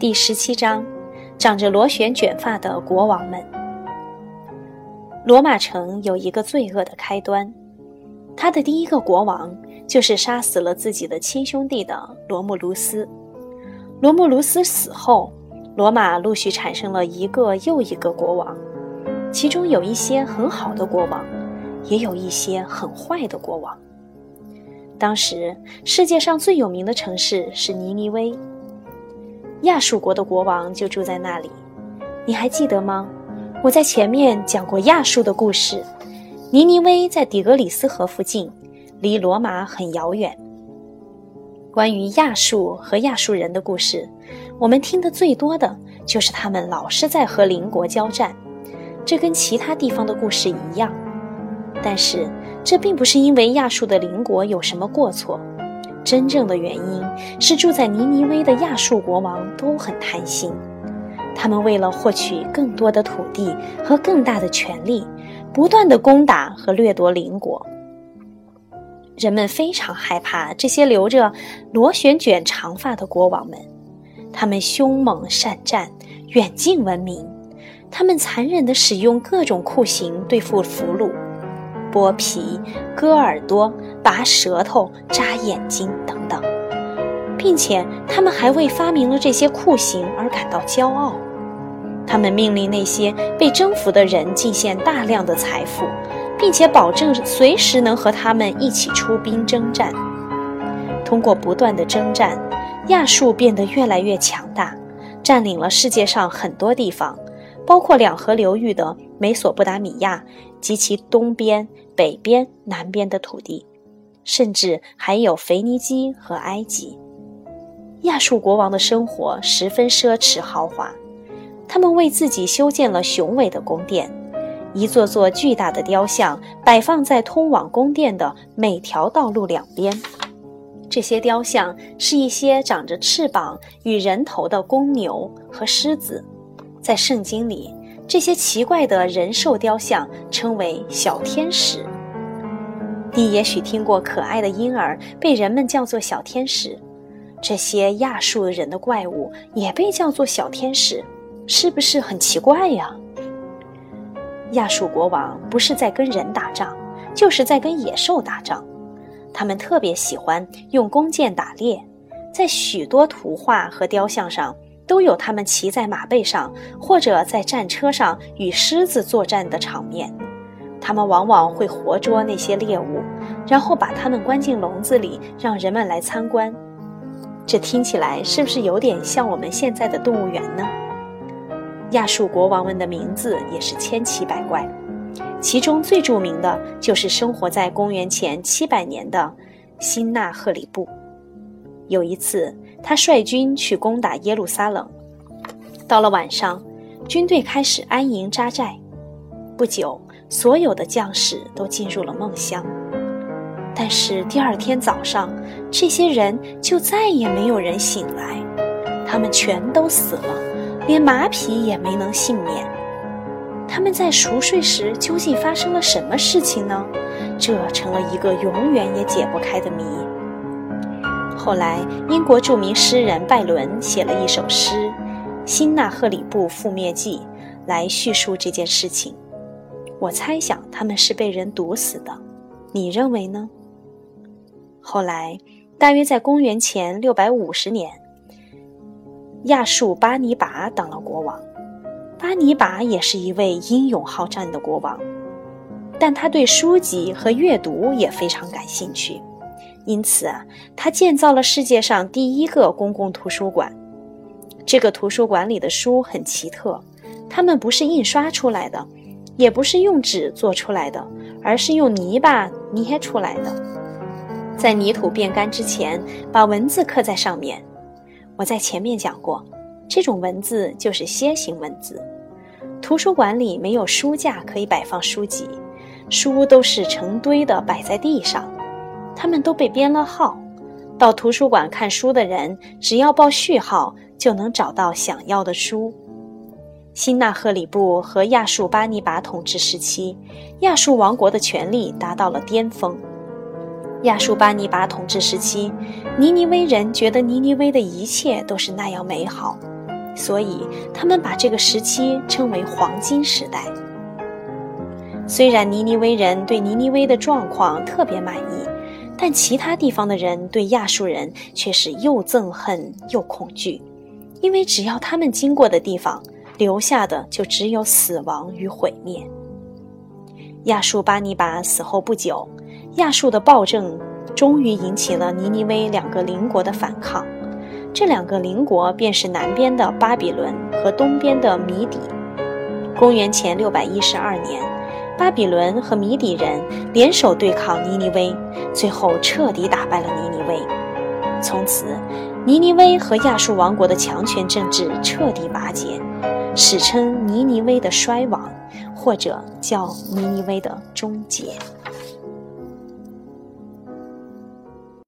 第十七章，长着螺旋卷发的国王们。罗马城有一个罪恶的开端，他的第一个国王就是杀死了自己的亲兄弟的罗慕卢斯。罗慕卢斯死后，罗马陆续产生了一个又一个国王，其中有一些很好的国王，也有一些很坏的国王。当时世界上最有名的城市是尼尼微，亚述国的国王就住在那里。你还记得吗？我在前面讲过亚述的故事。尼尼微在底格里斯河附近，离罗马很遥远。关于亚述和亚述人的故事，我们听得最多的就是他们老是在和邻国交战，这跟其他地方的故事一样。但是这并不是因为亚述的邻国有什么过错，真正的原因是住在尼尼微的亚述国王都很贪心，他们为了获取更多的土地和更大的权力，不断的攻打和掠夺邻国。人们非常害怕这些留着螺旋卷长发的国王们，他们凶猛善战，远近闻名。他们残忍地使用各种酷刑对付俘虏，剥皮、割耳朵、拔舌头、扎眼睛等等，并且他们还为发明了这些酷刑而感到骄傲。他们命令那些被征服的人进献大量的财富。并且保证随时能和他们一起出兵征战。通过不断的征战，亚述变得越来越强大，占领了世界上很多地方，包括两河流域的美索不达米亚及其东边、北边、南边的土地，甚至还有腓尼基和埃及。亚述国王的生活十分奢侈豪华，他们为自己修建了雄伟的宫殿。一座座巨大的雕像摆放在通往宫殿的每条道路两边。这些雕像是一些长着翅膀与人头的公牛和狮子。在圣经里，这些奇怪的人兽雕像称为小天使。你也许听过可爱的婴儿被人们叫做小天使。这些亚述人的怪物也被叫做小天使，是不是很奇怪呀？亚述国王不是在跟人打仗，就是在跟野兽打仗。他们特别喜欢用弓箭打猎，在许多图画和雕像上都有他们骑在马背上或者在战车上与狮子作战的场面。他们往往会活捉那些猎物，然后把它们关进笼子里，让人们来参观。这听起来是不是有点像我们现在的动物园呢？亚述国王们的名字也是千奇百怪，其中最著名的就是生活在公元前七百年的辛纳赫里布。有一次，他率军去攻打耶路撒冷，到了晚上，军队开始安营扎寨。不久，所有的将士都进入了梦乡。但是第二天早上，这些人就再也没有人醒来，他们全都死了。连马匹也没能幸免。他们在熟睡时究竟发生了什么事情呢？这成了一个永远也解不开的谜。后来，英国著名诗人拜伦写了一首诗《辛纳赫里布覆灭记》来叙述这件事情。我猜想他们是被人毒死的，你认为呢？后来，大约在公元前六百五十年。亚述巴尼拔当了国王，巴尼拔也是一位英勇好战的国王，但他对书籍和阅读也非常感兴趣，因此啊，他建造了世界上第一个公共图书馆。这个图书馆里的书很奇特，它们不是印刷出来的，也不是用纸做出来的，而是用泥巴捏出来的，在泥土变干之前，把文字刻在上面。我在前面讲过，这种文字就是楔形文字。图书馆里没有书架可以摆放书籍，书都是成堆的摆在地上，他们都被编了号。到图书馆看书的人只要报序号，就能找到想要的书。辛纳赫里布和亚述巴尼拔统治时期，亚述王国的权力达到了巅峰。亚述巴尼拔统治时期，尼尼微人觉得尼尼微的一切都是那样美好，所以他们把这个时期称为黄金时代。虽然尼尼微人对尼尼微的状况特别满意，但其他地方的人对亚述人却是又憎恨又恐惧，因为只要他们经过的地方，留下的就只有死亡与毁灭。亚述巴尼拔死后不久，亚述的暴政终于引起了尼尼微两个邻国的反抗。这两个邻国便是南边的巴比伦和东边的米底。公元前六百一十二年。巴比伦和米底人联手对抗尼尼微，最后彻底打败了尼尼微。从此，尼尼微和亚述王国的强权政治彻底瓦解，史称尼尼微的衰亡，或者叫尼尼微的终结。